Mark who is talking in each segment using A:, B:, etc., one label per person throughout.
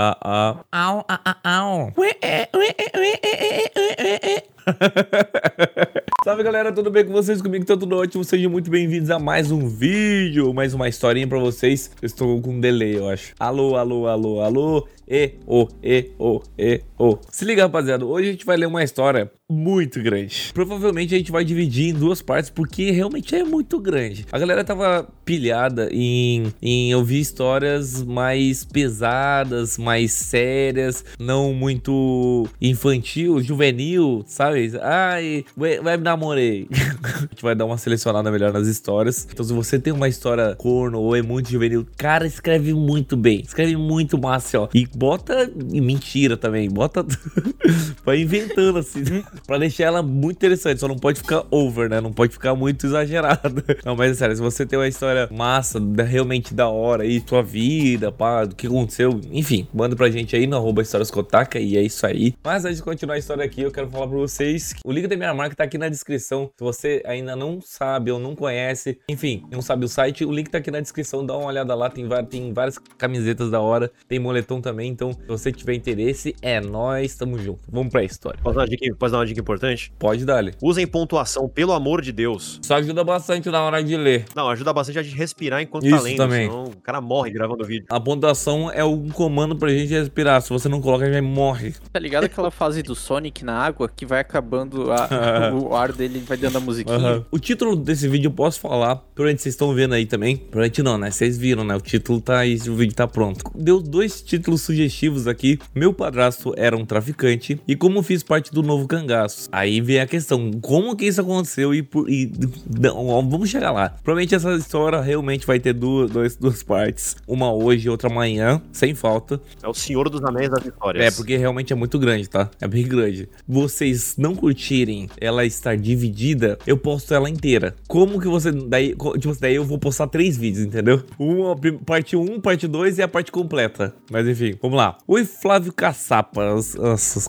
A: ah, ah. Au, ah, ah, au. É, é, é, é, é, é. Salve galera, tudo bem com vocês? Comigo tá tudo ótimo, sejam muito bem-vindos a mais um vídeo, mais uma historinha pra vocês. Estou com um delay, eu acho. Alô, alô, alô, alô, e, o, e, o, e, o. Se liga, rapaziada, hoje a gente vai ler uma história muito grande. Provavelmente a gente vai dividir em duas partes, porque realmente é muito grande. A galera tava pilhada em, em ouvir histórias mais pesadas, mais sérias, não muito infantil, juvenil, sabe? Ai, vai me namorei. a gente vai dar uma selecionada melhor nas histórias. Então, se você tem uma história corno ou é muito juvenil, cara, escreve muito bem. Escreve muito massa, ó. E bota mentira também. Bota. vai inventando assim pra deixar ela muito interessante. Só não pode ficar over, né? Não pode ficar muito exagerado. Não, mas é sério, se você tem uma história massa, realmente da hora aí, tua vida, pá, do que aconteceu, enfim, manda pra gente aí no arroba Histórias Kotaka e é isso aí. Mas antes de continuar a história aqui, eu quero falar pra vocês o link da minha marca tá aqui na descrição. Se você ainda não sabe ou não conhece, enfim, não sabe o site, o link tá aqui na descrição. Dá uma olhada lá, tem, tem várias camisetas da hora, tem moletom também. Então, se você tiver interesse, é nós, tamo junto. Vamos pra história.
B: Posso dar uma dica, posso dar uma dica importante?
A: Pode dar-lhe.
B: Usem pontuação, pelo amor de Deus.
A: Isso ajuda bastante na hora de ler.
B: Não, ajuda bastante a gente respirar enquanto
A: Isso
B: tá lendo,
A: também.
B: senão o cara morre gravando o vídeo.
A: A pontuação é um comando pra gente respirar. Se você não coloca, a gente morre.
C: Tá ligado aquela fase do Sonic na água que vai acabando, a- o ar dele vai dando a musiquinha?
A: Aham. O título desse vídeo eu posso falar, provavelmente vocês estão vendo aí também. Provavelmente não, né? Vocês viram, né? O título tá aí, o vídeo tá pronto. Deu dois títulos sugestivos aqui. Meu padrasto era um traficante e como fiz parte do novo cangaço. Aí vem a questão, como que isso aconteceu e, por, e não, vamos chegar lá. Provavelmente essa história realmente vai ter duas, duas, duas partes. Uma hoje e outra amanhã, sem falta.
B: É o Senhor dos Anéis das Histórias.
A: É, porque realmente é muito grande, tá? É bem grande. Vocês não curtirem ela estar dividida, eu posto ela inteira. Como que você. Daí, tipo, daí eu vou postar três vídeos, entendeu? Uma, parte 1, parte 2 e a parte completa. Mas enfim, vamos lá. Oi, Flávio Caçapa.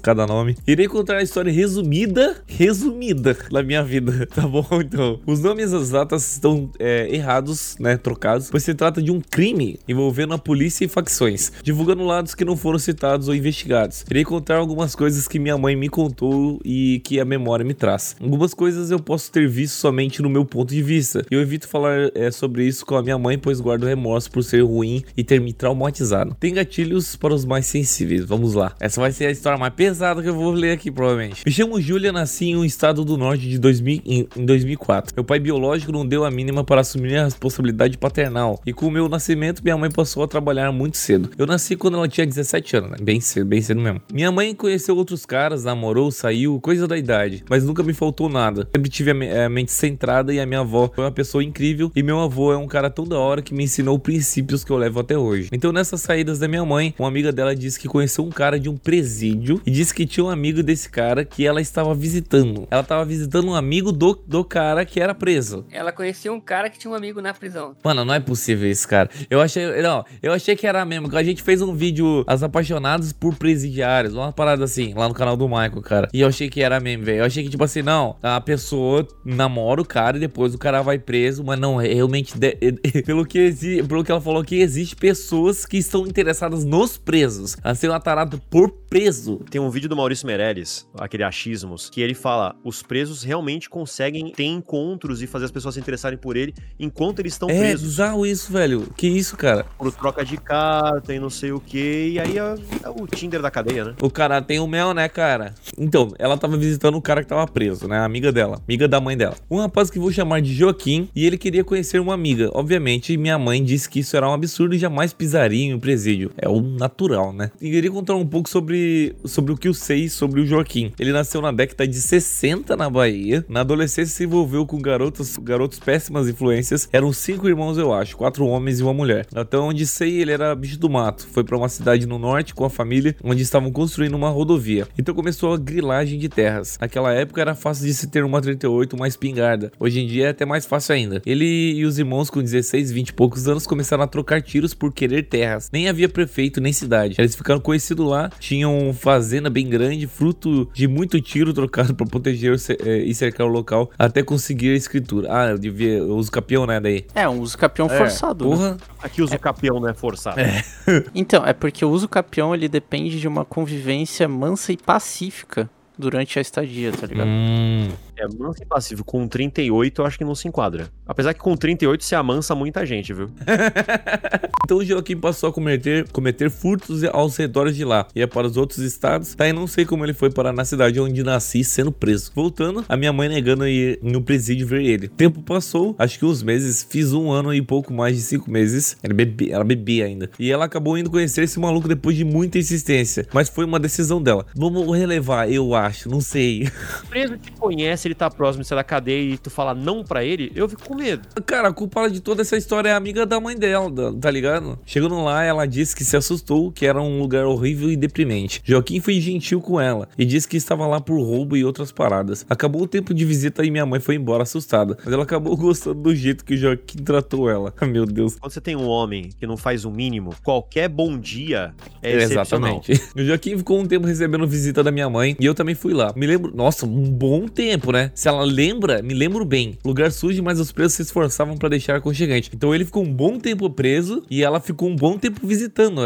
A: Cada nome. Irei contar a história resumida, resumida da minha vida, tá bom? Então, os nomes e as datas estão é, errados, né? Trocados, pois se trata de um crime envolvendo a polícia e facções, divulgando lados que não foram citados ou investigados. Irei contar algumas coisas que minha mãe me contou e que a memória me traz. Algumas coisas eu posso ter visto somente no meu ponto de vista. Eu evito falar é, sobre isso com a minha mãe, pois guardo remorso por ser ruim e ter me traumatizado. Tem gatilhos para os mais sensíveis. Vamos lá. Essa vai ser a história mais pesada que eu vou ler aqui, provavelmente. Me chamo Júlia, nasci em um estado do norte de 2000, em, em 2004. Meu pai biológico não deu a mínima para assumir a responsabilidade paternal. E com o meu nascimento, minha mãe passou a trabalhar muito cedo. Eu nasci quando ela tinha 17 anos, né? Bem cedo, bem cedo mesmo. Minha mãe conheceu outros caras, namorou, saiu, coisa da idade. Mas nunca me faltou nada. Sempre tive a, a mente centrada e a minha avó foi uma pessoa incrível. E meu avô é um cara tão da hora que me ensinou princípios que eu levo até hoje. Então, nessas saídas da minha mãe, uma amiga dela disse que conheceu um cara de um presídio e disse que tinha um amigo desse cara que ela estava visitando. Ela estava visitando um amigo do, do cara que era preso.
D: Ela conhecia um cara que tinha um amigo na prisão.
A: Mano, não é possível isso, cara. Eu achei. Não, eu achei que era mesmo. A gente fez um vídeo As Apaixonadas por Presidiários. Uma parada assim, lá no canal do Michael, cara. E eu achei que era mesmo, velho. Eu achei que, tipo assim, não. A pessoa namora o cara e depois o cara vai preso. Mas não, realmente. de- pelo, que pelo que ela falou aqui, existe pessoas que estão interessadas nos presos. A ser uma tarada por preso.
B: Tem um vídeo do Maurício Meirelles, aquele achismos, que ele fala: os presos realmente conseguem ter encontros e fazer as pessoas se interessarem por ele enquanto eles estão
A: É
B: presos.
A: bizarro isso, velho. Que isso, cara?
B: Por troca de carta e não sei o que. E aí é, é o Tinder da cadeia, né?
A: O cara tem o mel, né, cara? Então, ela tava visitando o cara que tava preso, né? A amiga dela, amiga da mãe dela. Um rapaz que vou chamar de Joaquim e ele queria conhecer uma amiga. Obviamente, minha mãe disse que isso era um absurdo e jamais pisaria em um presídio. É o natural, né? E queria contar um pouco sobre, sobre o que eu sei sobre o Joaquim. Ele nasceu na década de 60 na Bahia. Na adolescência se envolveu com garotos, garotos péssimas influências. Eram cinco irmãos, eu acho, quatro homens e uma mulher. Até onde sei, ele era bicho do mato. Foi pra uma cidade no norte com a família, onde estavam construindo uma rodovia. Então começou a grilagem de terras. Naquela época era fácil de se ter uma 38, uma espingarda. Hoje em dia é até mais fácil ainda. Ele e os irmãos com 16, 20 e poucos anos começaram a trocar tiros por querer terras. Nem havia prefeito nem cidade. Eles ficaram conhecidos lá, tinham fazenda bem grande, fruto de muito tiro trocado pra proteger é, e cercar o local até conseguir a escritura. Ah, devia, eu uso capião, né, daí.
C: É, um uso capião
B: É,
C: forçado. né?
A: Porra.
B: Aqui usa o capião, né? Forçado.
C: Então, é porque o uso capião ele depende de uma convivência mansa e pacífica durante a estadia, tá ligado?
A: Hum.
B: É manso e passivo. Com 38, eu acho que não se enquadra. Apesar que com 38 se amansa muita gente, viu?
A: Então o Joaquim passou a cometer, cometer furtos aos redores de lá. Ia para os outros estados. Daí não sei como ele foi parar na cidade onde nasci sendo preso. Voltando, a minha mãe negando ir no presídio ver ele. Tempo passou, acho que uns meses. Fiz um ano e pouco mais de cinco meses. Ela bebia, ela bebia ainda. E ela acabou indo conhecer esse maluco depois de muita insistência. Mas foi uma decisão dela. Vamos relevar, eu acho. Não sei.
B: O preso te conhece, ele tá próximo de sair da cadeia e tu fala não pra ele, eu fico com medo.
A: Cara, a culpada de toda essa história é a amiga da mãe dela, da- tá ligado? Chegando lá, ela disse que se assustou, que era um lugar horrível e deprimente. Joaquim foi gentil com ela e disse que estava lá por roubo e outras paradas. Acabou o tempo de visita e minha mãe foi embora assustada. Mas ela acabou gostando do jeito que o Joaquim tratou ela. Meu Deus.
B: Quando você tem um homem que não faz o mínimo, qualquer bom dia é excepcional.
A: Exatamente. O Joaquim ficou um tempo recebendo visita da minha mãe e eu também fui lá. Me lembro, nossa, um bom tempo, né? Se ela lembra, me lembro bem. Lugar sujo, mas os presos se esforçavam pra deixar aconchegante. Então ele ficou um bom tempo preso e ela ficou um bom tempo visitando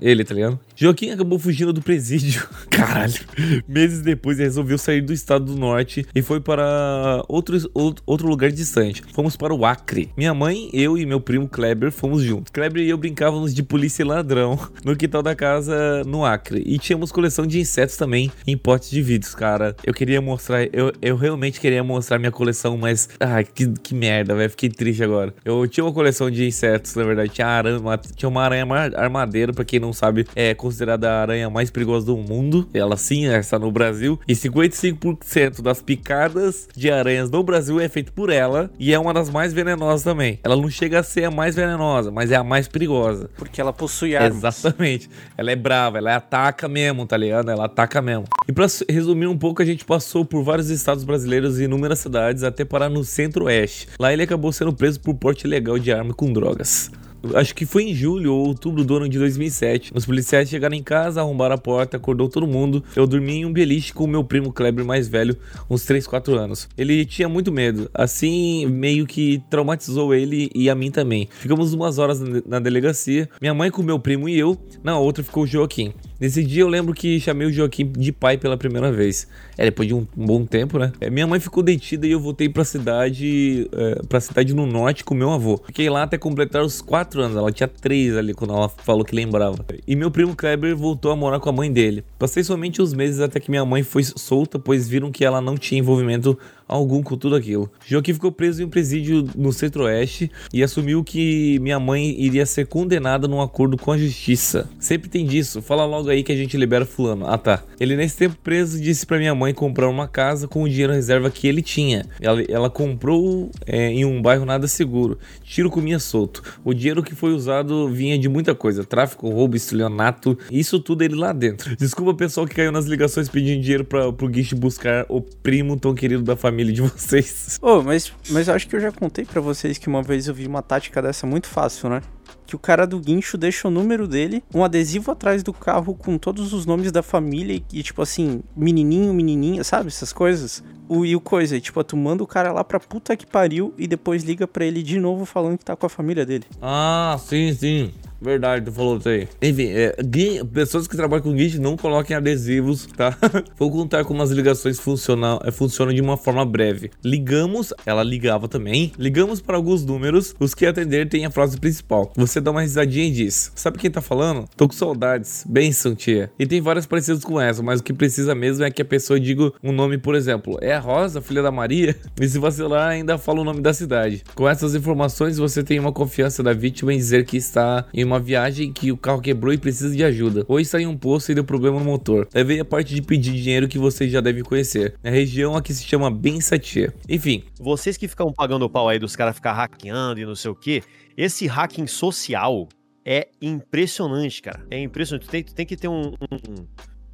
A: ele, tá ligado? Joaquim acabou fugindo do presídio. Caralho. Meses depois, ele resolveu sair do estado do norte e foi para outro, outro, outro lugar distante. Fomos para o Acre. Minha mãe, eu e meu primo Kleber fomos juntos. Kleber e eu brincávamos de polícia e ladrão no quintal da casa no Acre. E tínhamos coleção de insetos também em potes de vidros, cara. Eu queria mostrar, eu, eu realmente queria mostrar minha coleção, mas. Ai, que, que merda, velho. Fiquei triste agora. Eu tinha uma coleção de insetos, na verdade. Tinha, aranha, uma- tinha uma aranha armadeira, pra quem não sabe, é considerada a aranha mais perigosa do mundo. Ela sim, está no Brasil. E 55% das picadas de aranhas no Brasil é feito por ela. E é uma das mais venenosas também. Ela não chega a ser a mais venenosa, mas é a mais perigosa.
C: Porque ela possui armas.
A: Exatamente. Ela é brava, ela ataca mesmo, tá ligado? Ela ataca mesmo. E pra resumir um pouco, a gente passou por vários estados brasileiros e inúmeras cidades até parar no centro-oeste. Lá ele acabou sendo preso por porte ilegal de arma com drogas. Acho que foi em julho ou outubro do ano de 2007. Os policiais chegaram em casa, arrombaram a porta, acordou todo mundo. Eu dormi em um beliche com o meu primo Kleber mais velho, uns 3, 4 anos. Ele tinha muito medo, assim, meio que traumatizou ele e a mim também. Ficamos umas horas na delegacia, minha mãe com meu primo e eu, na outra ficou o Joaquim. Nesse dia eu lembro que chamei o Joaquim de pai pela primeira vez. É, depois de um, bom tempo, né? É, minha mãe ficou detida e eu voltei pra cidade, é, pra cidade no norte com meu avô. Fiquei lá até completar os 4 anos. Ela tinha 3 ali quando ela falou que lembrava. E meu primo Kleber voltou a morar com a mãe dele. Passei somente uns meses até que minha mãe foi solta, pois viram que ela não tinha envolvimento algum com tudo aquilo. Joaquim ficou preso em um presídio no centro-oeste e assumiu que minha mãe iria ser condenada num acordo com a justiça. Sempre tem disso, fala logo aí que a gente libera fulano. Ah tá. Ele nesse tempo preso disse pra minha mãe comprar uma casa com o dinheiro reserva que ele tinha. Ela, ela comprou é, em um bairro nada seguro. Tiro comia solto. O dinheiro que foi usado vinha de muita coisa: tráfico, roubo, estelionato. Isso tudo ele lá dentro. Desculpa pessoal que caiu nas ligações pedindo dinheiro pra, pro Guiche buscar o primo tão querido da família de vocês.
C: Ô, mas, mas eu acho que eu já contei pra vocês que uma vez eu vi uma tática dessa muito fácil, né? Que o cara do guincho deixa o número dele, um adesivo atrás do carro com todos os nomes da família e, e, tipo assim, menininho, menininha, sabe? Essas coisas. O, e o coisa, e, tipo, tu manda o cara lá pra puta que pariu e depois liga pra ele de novo falando que tá com a família dele.
A: Ah, sim, sim. Verdade, tu falou isso aí. Enfim, é, pessoas que trabalham com Git não coloquem adesivos, tá? Vou contar como as ligações funcionam, é, funcionam de uma forma breve. Ligamos, ela ligava também. Ligamos para alguns números, os que atender têm a frase principal. Você dá uma risadinha e diz: Sabe quem tá falando? Tô com saudades. Benção, tia. E tem várias parecidas com essa, mas o que precisa mesmo é que a pessoa diga um nome, por exemplo. É a Rosa, filha da Maria? E se vacilar, ainda fala o nome da cidade. Com essas informações, você tem uma confiança da vítima em dizer que está em uma viagem que o carro quebrou e precisa de ajuda. Ou está em um poço e deu problema no motor. Daí vem a parte de pedir dinheiro que vocês já devem conhecer. Na região aqui se chama Bensatia. Enfim,
B: Vocês que ficam pagando o pau aí dos caras ficar hackeando e não sei o quê, esse hacking social é impressionante, cara. É impressionante. Tu tem, tu tem que ter um,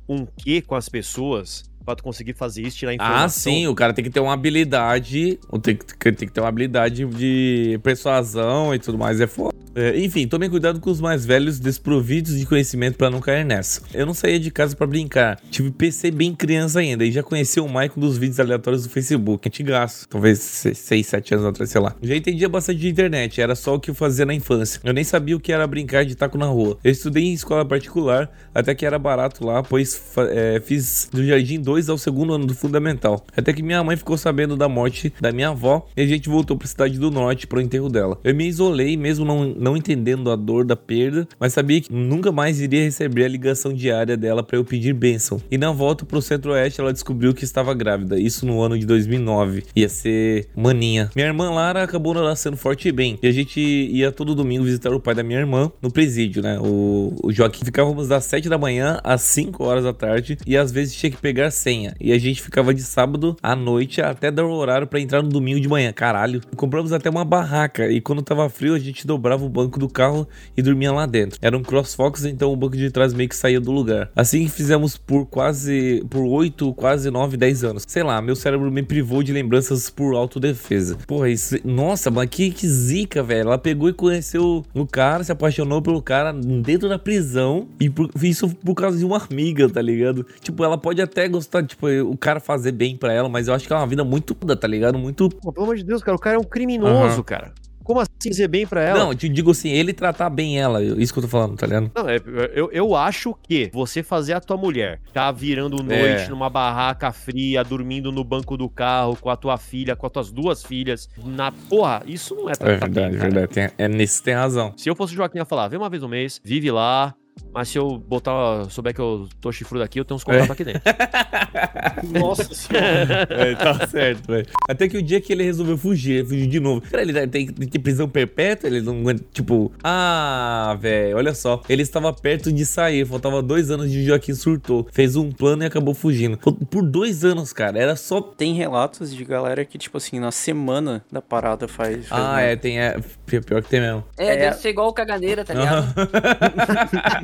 B: um, um quê com as pessoas pra tu conseguir fazer isso, tirar informação.
A: Ah, sim, o cara tem que ter uma habilidade. Tem que, tem que ter uma habilidade de persuasão e tudo mais. É foda. É, enfim, tomem cuidado com os mais velhos desprovidos de conhecimento pra não cair nessa. Eu não saía de casa pra brincar. Tive PC bem criança ainda e já conhecia o Michael dos vídeos aleatórios do Facebook. Antigaço. Talvez 6, 7 anos atrás, sei lá. Já entendia bastante de internet. Era só o que eu fazia na infância. Eu nem sabia o que era brincar de taco na rua. Eu estudei em escola particular, até que era barato lá, pois é, fiz do jardim 2 ao segundo ano do fundamental. Até que minha mãe ficou sabendo da morte da minha avó e a gente voltou pra cidade do norte pro enterro dela. Eu me isolei, mesmo não, não entendendo a dor da perda, mas sabia que nunca mais iria receber a ligação diária dela pra eu pedir bênção. E na volta pro centro-oeste ela descobriu que estava grávida, isso no ano de 2009. Ia ser maninha. Minha irmã Lara acabou nascendo forte e bem, e a gente ia todo domingo visitar o pai da minha irmã no presídio, né? O, o Joaquim ficávamos das 7 da manhã às 5 horas da tarde e às vezes tinha que pegar senha. E a gente ficava de sábado à noite até dar o horário pra entrar no domingo de manhã. Caralho. Compramos até uma barraca e quando tava frio a gente dobrava o banco do carro e dormia lá dentro. Era um CrossFox, então o banco de trás meio que saía do lugar. Assim que fizemos por quase por 8, quase 9, 10 anos. Sei lá, meu cérebro me privou de lembranças por autodefesa. Porra, isso. Nossa, mas que, que zica, velho. Ela pegou e conheceu o cara, se apaixonou pelo cara dentro da prisão. E por- isso por causa de uma amiga, tá ligado? Tipo, ela pode até gostar, tipo, o cara fazer bem pra ela, mas eu acho que é uma vida muito tá ligado? Muito.
B: Pô, pelo amor de Deus, cara, o cara é um criminoso,
A: Aham.
B: cara. Como assim dizer bem pra ela?
A: Não, eu te digo assim, ele tratar bem ela. Isso que eu tô falando, tá ligado?
B: Não, é, eu, eu acho que você fazer a tua mulher tá virando noite
A: É.
B: numa barraca fria, dormindo no banco do carro com a tua filha, com as tuas duas filhas, na porra, isso não é
A: É
B: tratar bem,
A: verdade,
B: cara.
A: verdade. Tem, é nisso tem razão.
B: Se eu fosse o Joaquim, ia falar, vem uma vez no mês, vive lá, mas se eu botar, souber que eu tô chifrudo aqui, eu tenho uns contatos
A: É.
B: aqui dentro.
C: Nossa senhora.
A: É, tá certo, velho. Até que o dia que ele resolveu fugir, ele fugiu de novo. Cara, ele tem, tem ter prisão perpétua, ele não aguenta, tipo... Ah, velho, olha só. Ele estava perto de sair, faltava dois anos de Joaquim surtou. Fez um plano e acabou fugindo. Por, dois anos, cara, era só...
C: Tem relatos de galera que, tipo assim, na semana da parada faz. faz
A: Ah,
C: merda.
A: é, tem... É, pior que tem mesmo.
D: É,
C: É.
D: deve ser igual o caganeira, tá ligado?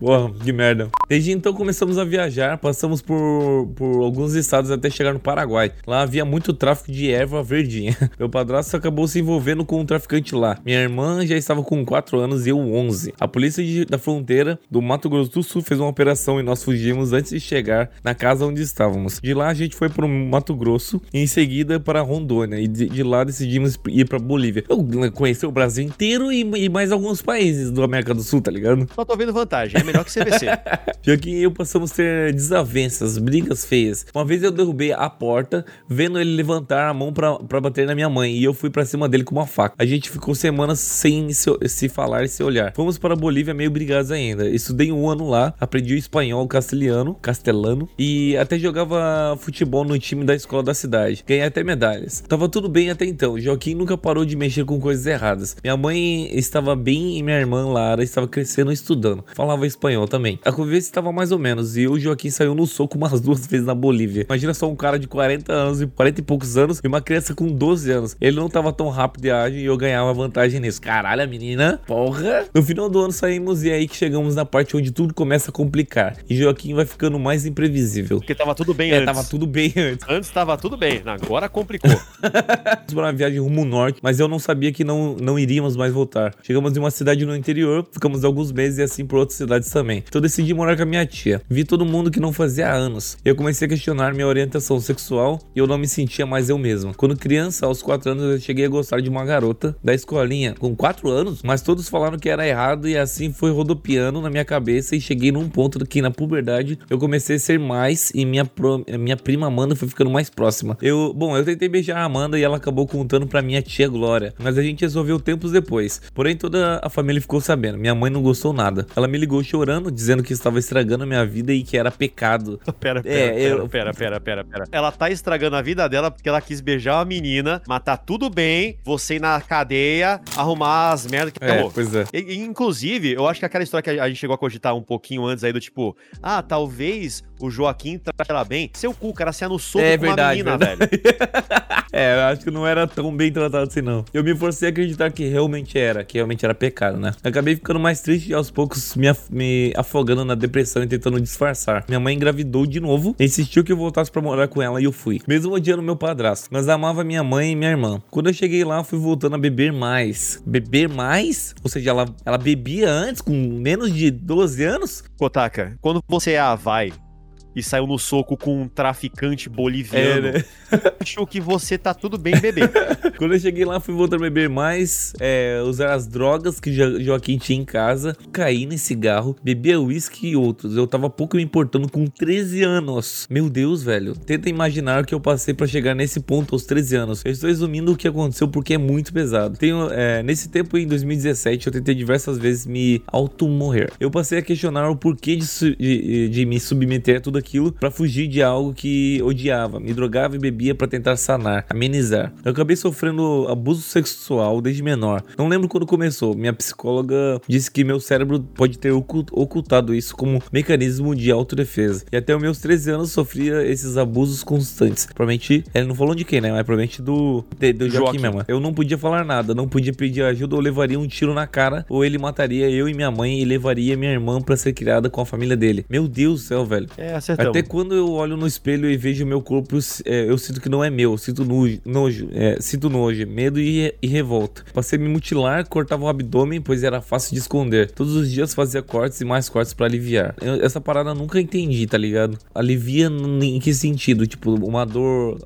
A: Porra, que merda. Desde então começamos a viajar, passamos por, por alguns estados até chegar no Paraguai. Lá havia muito tráfico de erva verdinha. Meu padrasto acabou se envolvendo com um traficante lá. Minha irmã já estava com 4 anos e eu 11. A polícia de- da fronteira do Mato Grosso do Sul fez uma operação e nós fugimos antes de chegar na casa onde estávamos. De lá a gente foi para o Mato Grosso e em seguida para Rondônia. E de, de lá decidimos ir para Bolívia. Eu conheci o Brasil inteiro e, e mais alguns países do América do Sul, tá ligado?
B: Só tô vendo vantagem, é melhor que CVC.
A: Joaquim e eu passamos a ter desavenças, brigas feias. Uma vez eu derrubei a porta, vendo ele levantar a mão pra bater na minha mãe, e eu fui pra cima dele com uma faca. A gente ficou semanas sem se, se falar e se olhar. Fomos para a Bolívia meio brigados ainda. Estudei um ano lá, aprendi o espanhol, castelhano, castelano, e até jogava futebol no time da escola da cidade. Ganhei até medalhas. Tava tudo bem até então. Joaquim nunca parou de mexer com coisas erradas. Minha mãe estava bem e minha irmã Lara estava crescendo e estudando. Falava espanhol também. A convivência estava mais ou menos. E o Joaquim saiu no soco umas duas vezes na Bolívia. Imagina só um cara de 40 anos e 40 e poucos anos e uma criança com 12 anos. Ele não tava tão rápido de ágil e eu ganhava vantagem nisso. Caralho, a menina, porra. No final do ano saímos e é aí que chegamos na parte onde tudo começa a complicar. E Joaquim vai ficando mais imprevisível.
B: Porque tava tudo bem
A: É,
B: antes.
A: tava tudo bem antes.
B: Antes tava tudo bem, agora complicou.
A: Para uma viagem rumo norte, mas eu não sabia que não, não iríamos mais voltar. Chegamos em uma cidade no interior, ficamos alguns meses e assim por outras também. Então decidi morar com a minha tia. Vi todo mundo que não fazia há anos. Eu comecei a questionar minha orientação sexual e eu não me sentia mais eu mesmo. Quando criança, aos 4 anos, eu cheguei a gostar de uma garota da escolinha com 4 anos, mas todos falaram que era errado e assim foi rodopiando na minha cabeça e cheguei num ponto que na puberdade eu comecei a ser mais e minha, pro- minha prima Amanda foi ficando mais próxima. Eu, bom, eu tentei beijar a Amanda e ela acabou contando pra minha tia Glória, mas a gente resolveu tempos depois. Porém, toda a família ficou sabendo. Minha mãe não gostou nada. Ela me ligou chorando, dizendo que estava estragando a minha vida e que era pecado.
B: Pera, pera,
A: É,
B: pera,
A: eu-
B: pera, pera, pera, pera. Ela tá estragando a vida dela porque ela quis beijar uma menina, mas tá tudo bem você ir na cadeia, arrumar as merdas que
A: É,
B: acabou.
A: pois é.
B: E, Inclusive, eu acho que aquela história que a gente chegou a cogitar um pouquinho antes aí do tipo, ah, talvez o Joaquim trate ela bem. Seu cu, cara se anussou
A: É
B: com uma
A: verdade,
B: menina,
A: verdade.
B: velho.
A: É, eu acho que não era tão bem tratado assim, não. Eu me forcei a acreditar que realmente era, que realmente era pecado, né? Acabei ficando mais triste e aos poucos minha, me afogando na depressão e tentando disfarçar. Minha mãe engravidou de novo, insistiu que eu voltasse para morar com ela e eu fui. Mesmo odiando meu padrasto, mas amava minha mãe e minha irmã. Quando eu cheguei lá, fui voltando a beber mais. Beber mais? Ou seja, ela, ela bebia antes, com menos de 12 anos?
B: Kotaka, quando você é a vai e saiu no soco com um traficante boliviano,
A: É, né?
B: acho que você tá tudo bem beber.
A: Quando eu cheguei lá, fui voltar a beber mais, é, usar as drogas que Jo- Joaquim tinha em casa, caí em cigarro, bebia uísque e outros. Eu tava pouco me importando com 13 anos. Meu Deus, velho. Tenta imaginar o que eu passei pra chegar nesse ponto aos 13 anos. Eu estou resumindo o que aconteceu porque é muito pesado. Tenho, é, nesse tempo, em 2017, eu tentei diversas vezes me auto-morrer. Eu passei a questionar o porquê de, de- de me submeter a tudo aquilo pra fugir de algo que odiava. Me drogava e bebia pra tentar sanar, amenizar. Eu acabei sofrendo abuso sexual desde menor. Não lembro quando começou. Minha psicóloga disse que meu cérebro pode ter ocu- ocultado isso como mecanismo de autodefesa. E até os meus 13 anos sofria esses abusos constantes. Provavelmente, ele não falou de quem, né? Mas provavelmente do, de- do Joaquim,
B: Joaquim.
A: mesmo. Eu não podia falar nada, não podia pedir ajuda ou levaria um tiro na cara, ou ele mataria eu e minha mãe e levaria minha irmã pra ser criada com a família dele. Meu Deus do céu, velho.
B: É, acertamos.
A: Até quando eu olho no espelho e vejo meu corpo, é, eu sinto que não é meu. Sinto nojo, nojo é, sinto nojo, medo e, e revolta. Passei a me mutilar, cortava o abdômen, pois era fácil de esconder. Todos os dias fazia cortes e mais cortes pra aliviar. Eu- essa parada nunca entendi, tá ligado? Alivia em que sentido? Tipo, uma dor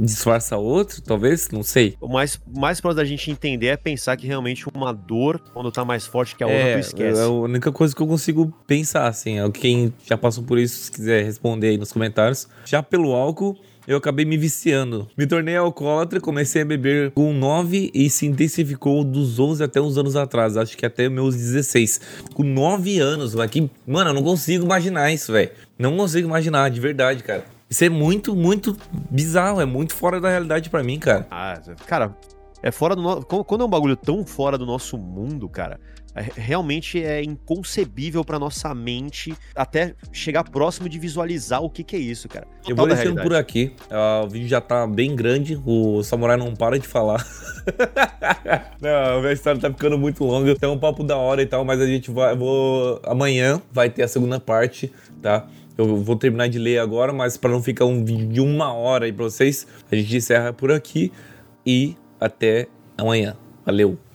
A: disfarça a outra, talvez? Não sei.
B: O mais, mais próximo da gente entender é pensar que realmente uma dor, quando tá mais forte que a outra,
A: É,
B: tu esquece.
A: é a única coisa que eu consigo pensar, assim. é Quem já passou por isso, se quiser responder aí nos comentários. Já pelo álcool, eu acabei me viciando. Me tornei alcoólatra, comecei a beber com 9 e se intensificou dos 11 até uns anos atrás. Acho que até meus 16. Com 9 anos, velho. que- Mano, eu não consigo imaginar isso, velho. Não consigo imaginar, de verdade, cara. Isso é muito, muito bizarro. É muito fora da realidade pra mim, cara.
B: Ah, cara, é fora do nosso. Quando é um bagulho tão fora do nosso mundo, cara, é- realmente é inconcebível pra nossa mente até chegar próximo de visualizar o que, que é isso, cara.
A: Eu
B: Total
A: vou
B: da
A: deixando por aqui. Ah, o vídeo já tá bem grande. O Samurai não para de falar. não, a história tá ficando muito longa. Tem um papo da hora e tal, mas a gente vai. Vou, amanhã vai ter a segunda parte, tá? Eu vou terminar de ler agora, mas para não ficar um vídeo de uma hora aí pra vocês, a gente encerra por aqui e até amanhã. Valeu!